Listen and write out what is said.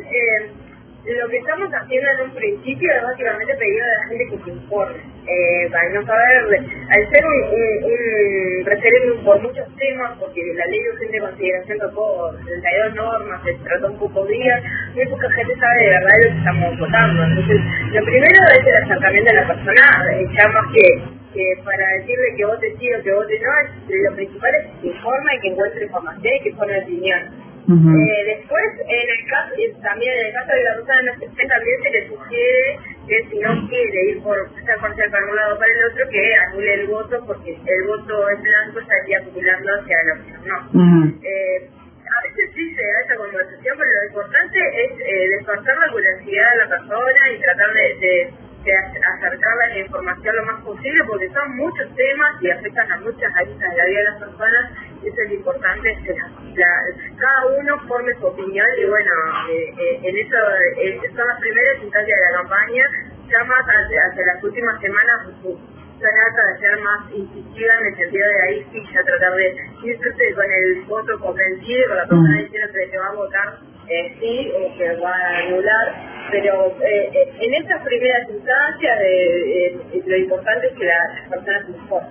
En eh, lo que estamos haciendo en un principio es básicamente pedir a la gente que se informe, eh, para no saber, al ser un, un, referéndum por muchos temas, porque la ley de urgente consideración tocó 32 normas, se trató un poco días, muy poca gente sabe de verdad lo que estamos votando. Entonces, lo primero es el acercamiento a la persona, eh, ya más que que para decirle que vote sí o que vote no, lo principal es que se informe y que encuentre información y que forme opinión. Eh, después, en el caso, también en el caso de la se también se le sugiere que si no quiere ir por esa parcial para un lado o para el otro, que anule el voto, porque el voto en blanco estaría acumulando hacia la opción no. eh, a veces sí se da esa conversación, pero lo importante es eh, despertar la curiosidad de la persona y tratar de, de de la información lo más posible porque son muchos temas y afectan a muchas aristas de la vida de las personas eso es lo importante que cada uno forme su opinión y bueno eh, eh, en eso eh, son las primeras instancias de la campaña ya más hacia, las últimas semanas trata de ser más incisiva en el sentido de ahí sí ya tratar de irse con el voto convencido con la persona diciendo que va a votar sí o que va a anular pero eh, en estas primeras instancias eh, lo importante es que las personas se informen.